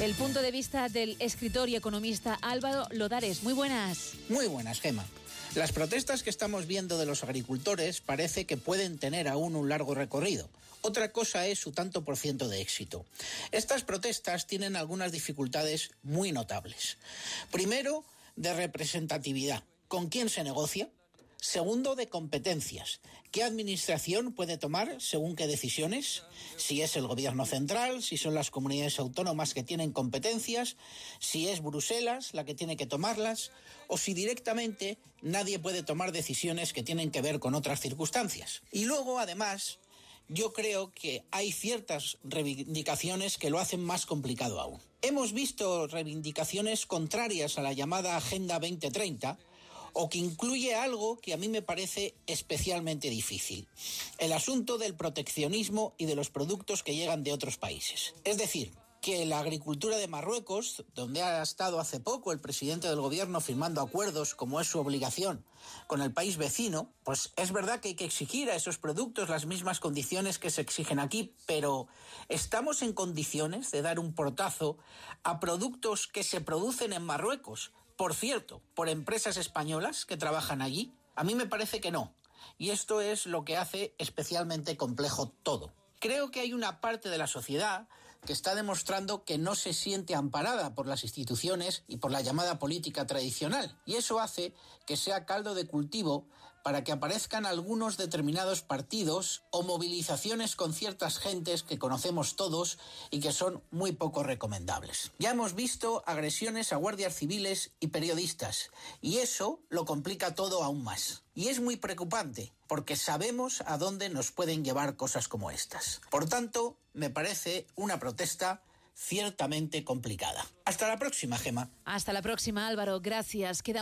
El punto de vista del escritor y economista Álvaro Lodares. Muy buenas. Muy buenas, Gema. Las protestas que estamos viendo de los agricultores parece que pueden tener aún un largo recorrido. Otra cosa es su tanto por ciento de éxito. Estas protestas tienen algunas dificultades muy notables. Primero, de representatividad. ¿Con quién se negocia? Segundo, de competencias. ¿Qué administración puede tomar según qué decisiones? Si es el gobierno central, si son las comunidades autónomas que tienen competencias, si es Bruselas la que tiene que tomarlas, o si directamente nadie puede tomar decisiones que tienen que ver con otras circunstancias. Y luego, además, yo creo que hay ciertas reivindicaciones que lo hacen más complicado aún. Hemos visto reivindicaciones contrarias a la llamada Agenda 2030, o que incluye algo que a mí me parece especialmente difícil, el asunto del proteccionismo y de los productos que llegan de otros países. Es decir, que la agricultura de Marruecos, donde ha estado hace poco el presidente del gobierno firmando acuerdos, como es su obligación, con el país vecino, pues es verdad que hay que exigir a esos productos las mismas condiciones que se exigen aquí, pero ¿estamos en condiciones de dar un portazo a productos que se producen en Marruecos, por cierto, por empresas españolas que trabajan allí? A mí me parece que no. Y esto es lo que hace especialmente complejo todo. Creo que hay una parte de la sociedad que está demostrando que no se siente amparada por las instituciones y por la llamada política tradicional. Y eso hace que sea caldo de cultivo para que aparezcan algunos determinados partidos o movilizaciones con ciertas gentes que conocemos todos y que son muy poco recomendables. Ya hemos visto agresiones a guardias civiles y periodistas y eso lo complica todo aún más. Y es muy preocupante porque sabemos a dónde nos pueden llevar cosas como estas. Por tanto, me parece una protesta ciertamente complicada. Hasta la próxima, Gema. Hasta la próxima, Álvaro. Gracias. Queda